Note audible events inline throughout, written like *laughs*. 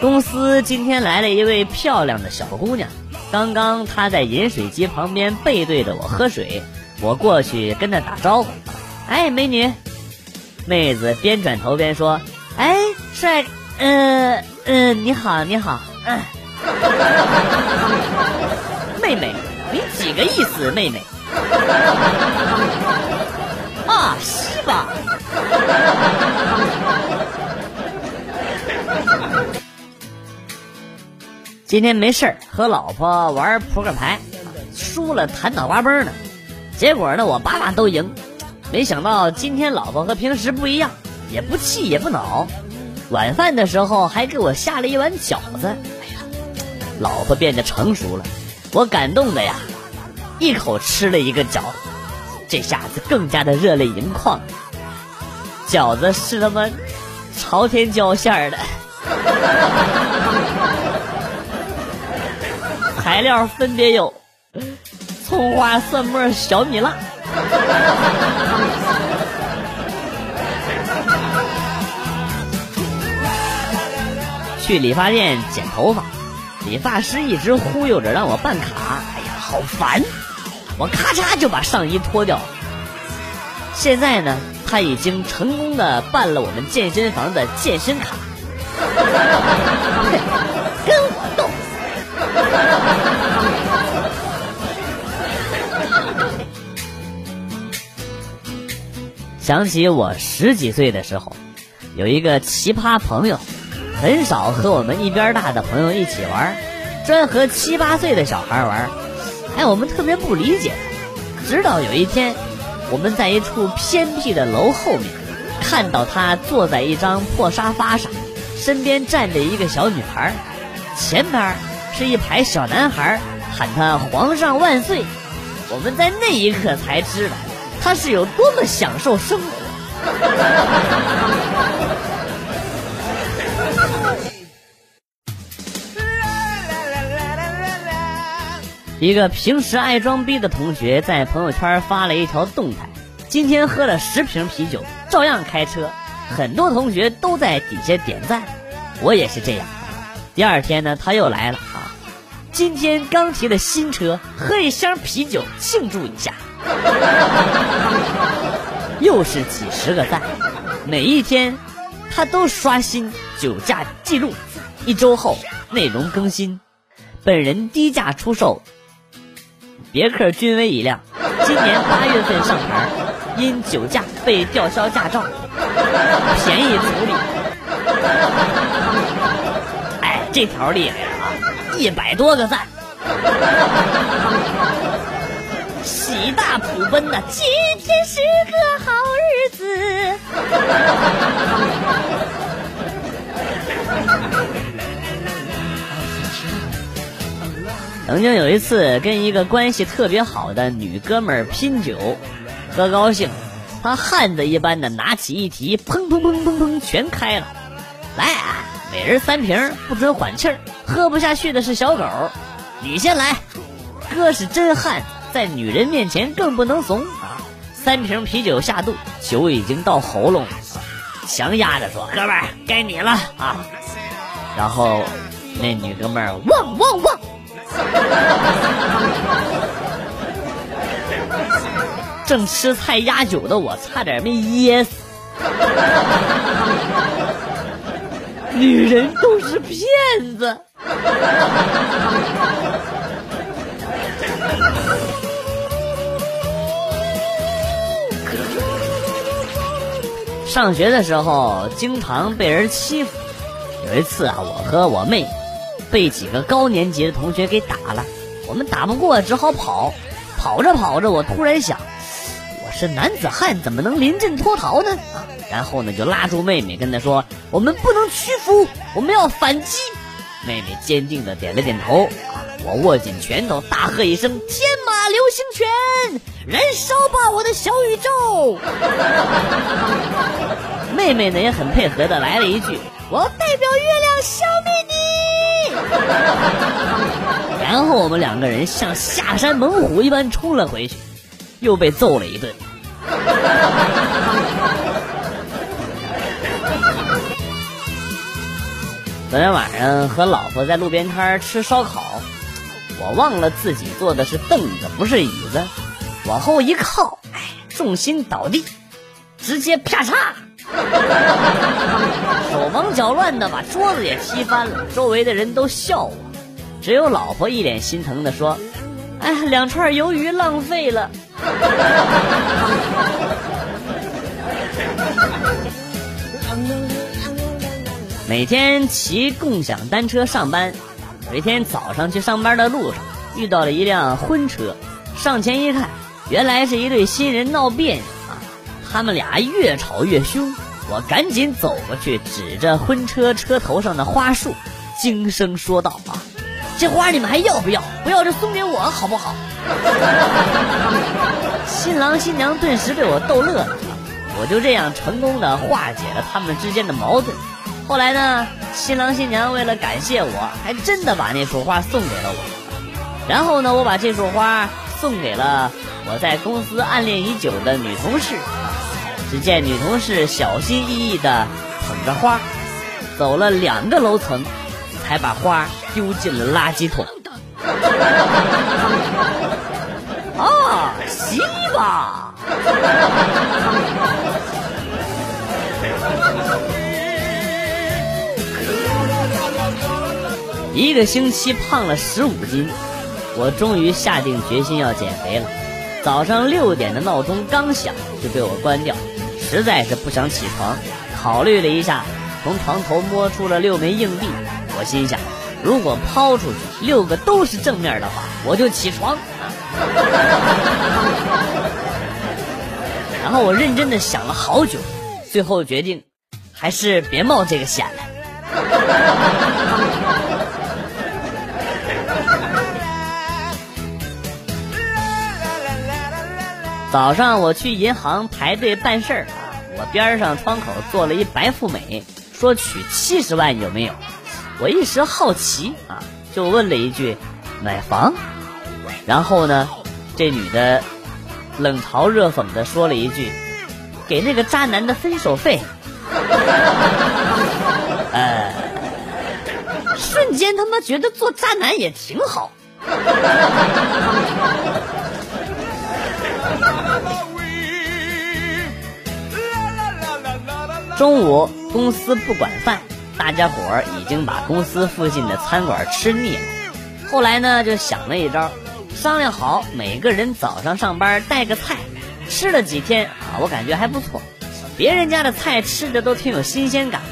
公司今天来了一位漂亮的小姑娘，刚刚她在饮水机旁边背对着我喝水，我过去跟她打招呼，哎，美女。妹子边转头边说，哎，帅，嗯嗯，*laughs* 你好，你好，嗯。妹妹，你几个意思，妹妹？啊，是吧？今天没事儿，和老婆玩扑克牌，输了弹脑瓜崩呢。结果呢，我把把都赢。没想到今天老婆和平时不一样，也不气也不恼。晚饭的时候还给我下了一碗饺子。哎呀，老婆变得成熟了，我感动的呀，一口吃了一个饺子，这下子更加的热泪盈眶。饺子是他妈朝天椒馅儿的。材料分别有葱花、蒜末、小米辣。去理发店剪头发，理发师一直忽悠着让我办卡，哎呀，好烦！我咔嚓就把上衣脱掉。现在呢，他已经成功的办了我们健身房的健身卡。*laughs* *laughs* 想起我十几岁的时候，有一个奇葩朋友，很少和我们一边大的朋友一起玩，专和七八岁的小孩玩。哎，我们特别不理解。直到有一天，我们在一处偏僻的楼后面，看到他坐在一张破沙发上，身边站着一个小女孩，前边是一排小男孩，喊他“皇上万岁”。我们在那一刻才知道。他是有多么享受生活！一个平时爱装逼的同学在朋友圈发了一条动态：今天喝了十瓶啤酒，照样开车。很多同学都在底下点赞，我也是这样。第二天呢，他又来了啊！今天刚提的新车，喝一箱啤酒庆祝一下。又是几十个赞，每一天他都刷新酒驾记录。一周后内容更新，本人低价出售别克君威一辆，今年八月份上牌，因酒驾被吊销驾照，便宜处理。这条厉害了啊，一百多个赞。喜大普奔呐！今天是个好日子。曾经有一次，跟一个关系特别好的女哥们儿拼酒，喝高兴，他汉子一般的拿起一提，砰砰砰砰砰，全开了。来啊，每人三瓶，不准缓气儿。喝不下去的是小狗，你先来。哥是真汉。在女人面前更不能怂啊！三瓶啤酒下肚，酒已经到喉咙，强压着说：“哥们儿，该你了啊！”然后那女哥们儿汪汪汪，正吃菜压酒的我差点没噎死。女人都是骗子。上学的时候经常被人欺负，有一次啊，我和我妹被几个高年级的同学给打了，我们打不过，只好跑。跑着跑着，我突然想，我是男子汉，怎么能临阵脱逃呢？啊，然后呢，就拉住妹妹，跟她说：“我们不能屈服，我们要反击。”妹妹坚定的点了点头。我握紧拳头，大喝一声：“天马流星拳，燃烧吧，我的小宇宙！” *laughs* 妹妹呢也很配合的来了一句：“我代表月亮消灭你！” *laughs* 然后我们两个人像下山猛虎一般冲了回去，又被揍了一顿。昨天晚上和老婆在路边摊吃烧烤，我忘了自己坐的是凳子，不是椅子，往后一靠，哎，重心倒地，直接啪嚓，手忙脚乱的把桌子也踢翻了，周围的人都笑我，只有老婆一脸心疼的说：“哎，两串鱿鱼浪费了。*laughs* ”每天骑共享单车上班，有一天早上去上班的路上遇到了一辆婚车，上前一看，原来是一对新人闹别扭啊！他们俩越吵越凶，我赶紧走过去，指着婚车车头上的花束，惊声说道：“啊，这花你们还要不要？不要就送给我好不好？”新郎新娘顿时被我逗乐了，我就这样成功的化解了他们之间的矛盾。后来呢，新郎新娘为了感谢我，还真的把那束花送给了我。然后呢，我把这束花送给了我在公司暗恋已久的女同事。只见女同事小心翼翼的捧着花，走了两个楼层，才把花丢进了垃圾桶。啊，洗吧！一个星期胖了十五斤，我终于下定决心要减肥了。早上六点的闹钟刚响就被我关掉，实在是不想起床。考虑了一下，从床头摸出了六枚硬币。我心想，如果抛出去六个都是正面的话，我就起床。*laughs* 然后我认真的想了好久，最后决定还是别冒这个险了。早上我去银行排队办事儿啊，我边上窗口坐了一白富美，说取七十万有没有？我一时好奇啊，就问了一句：“买房？”然后呢，这女的冷嘲热讽的说了一句：“给那个渣男的分手费。*laughs* ”呃，瞬间他妈觉得做渣男也挺好。中午公司不管饭，大家伙儿已经把公司附近的餐馆吃腻了。后来呢，就想了一招，商量好每个人早上上班带个菜，吃了几天啊，我感觉还不错。别人家的菜吃着都挺有新鲜感，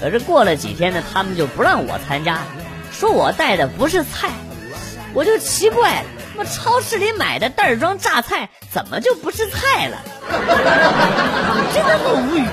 可是过了几天呢，他们就不让我参加了，说我带的不是菜，我就奇怪了，那超市里买的袋装榨菜怎么就不是菜了？真的很无语。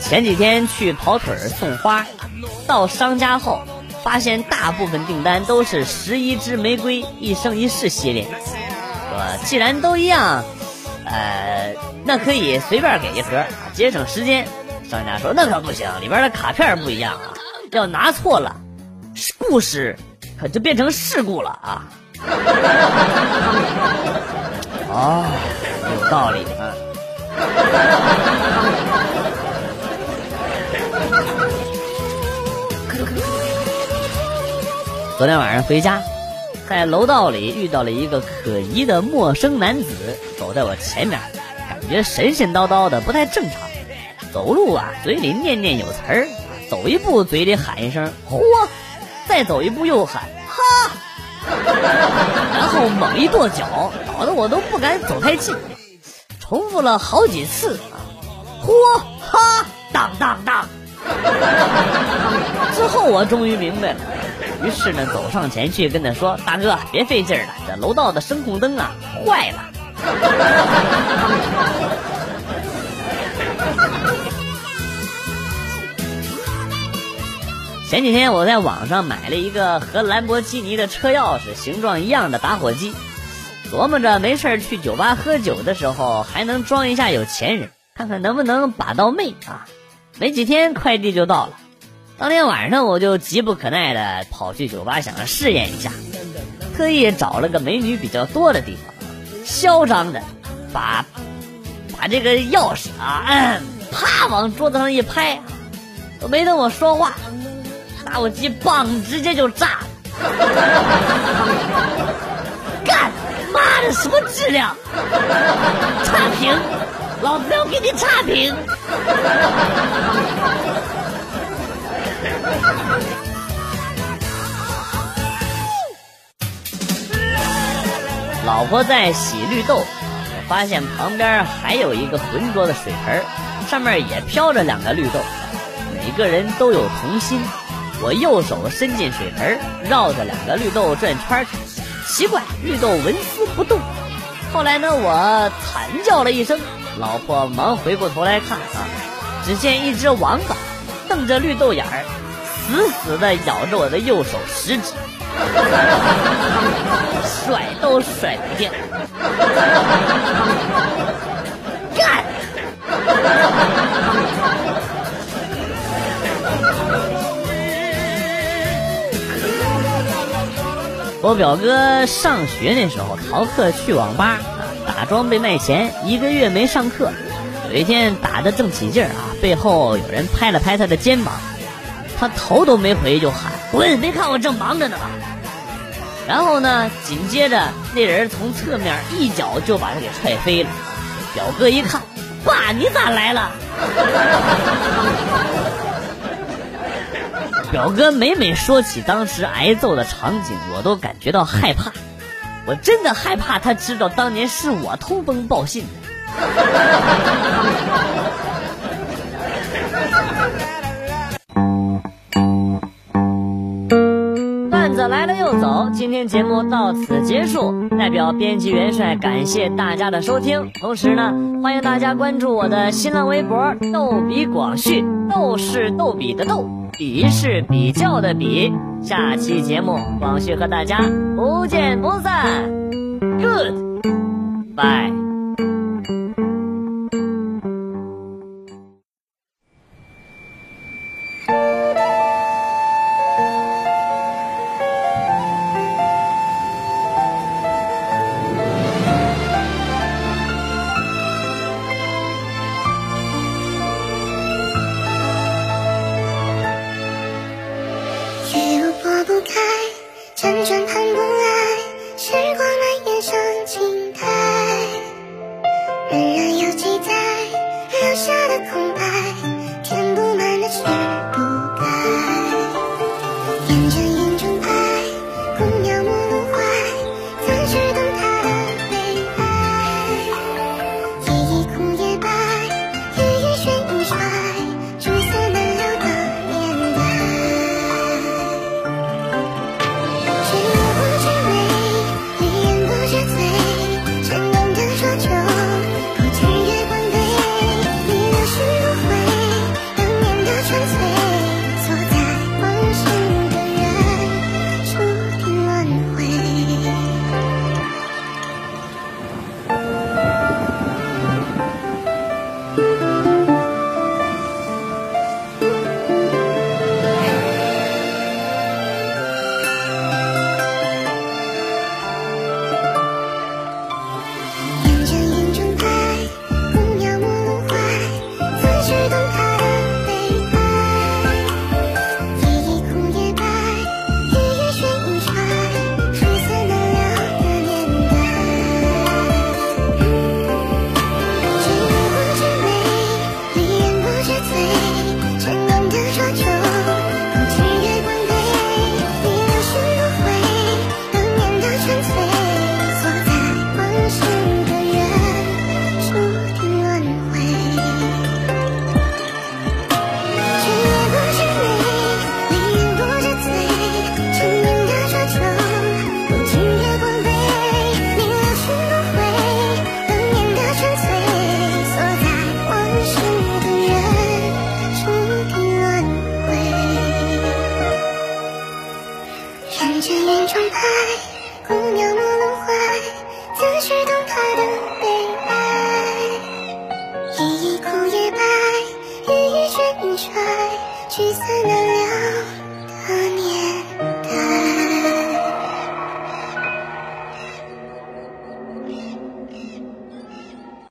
前几天去跑腿送花，到商家后发现大部分订单都是十一支玫瑰一生一世系列。我既然都一样，呃，那可以随便给一盒，节省时间。商家说那可不行，里边的卡片不一样啊，要拿错了，故事。可就变成事故了啊！啊，有道理啊。昨天晚上回家，在楼道里遇到了一个可疑的陌生男子，走在我前面，感觉神神叨叨的，不太正常。走路啊，嘴里念念有词儿，走一步嘴里喊一声“嚯”。再走一步又喊哈，然后猛一跺脚，搞得我都不敢走太近。重复了好几次啊，嚯哈当当当。之后我终于明白了，于是呢走上前去跟他说：“大哥，别费劲了，这楼道的声控灯啊坏了。”前几天我在网上买了一个和兰博基尼的车钥匙形状一样的打火机，琢磨着没事去酒吧喝酒的时候还能装一下有钱人，看看能不能把到妹啊！没几天快递就到了，当天晚上我就急不可耐的跑去酒吧想试验一下，特意找了个美女比较多的地方，嚣张的把把这个钥匙啊，啪往桌子上一拍，都没等我说话，打火机棒直接就炸了。*laughs* 干妈的什么质量？差评，老子要给你差评！老婆在洗绿豆，我发现旁边还有一个浑浊的水盆，上面也飘着两个绿豆，每个人都有童心。我右手伸进水盆，绕着两个绿豆转圈去，奇怪，绿豆纹丝不动。后来呢，我惨叫了一声，老婆忙回过头来看啊，只见一只王八瞪着绿豆眼儿，死死地咬着我的右手食指。甩都甩不掉，干！我表哥上学那时候逃课去网吧啊，打装备卖钱，一个月没上课。有一天打的正起劲儿啊，背后有人拍了拍他的肩膀，他头都没回就喊：“滚！没看我正忙着呢吗？”然后呢？紧接着，那人从侧面一脚就把他给踹飞了。表哥一看，爸，你咋来了？表哥每每说起当时挨揍的场景，我都感觉到害怕。我真的害怕他知道当年是我通风报信的。*laughs* 来了又走，今天节目到此结束。代表编辑元帅感谢大家的收听，同时呢，欢迎大家关注我的新浪微博“逗比广旭”，逗是逗比的逗，比是比较的比。下期节目，广旭和大家不见不散。Good，bye。爱辗转盼不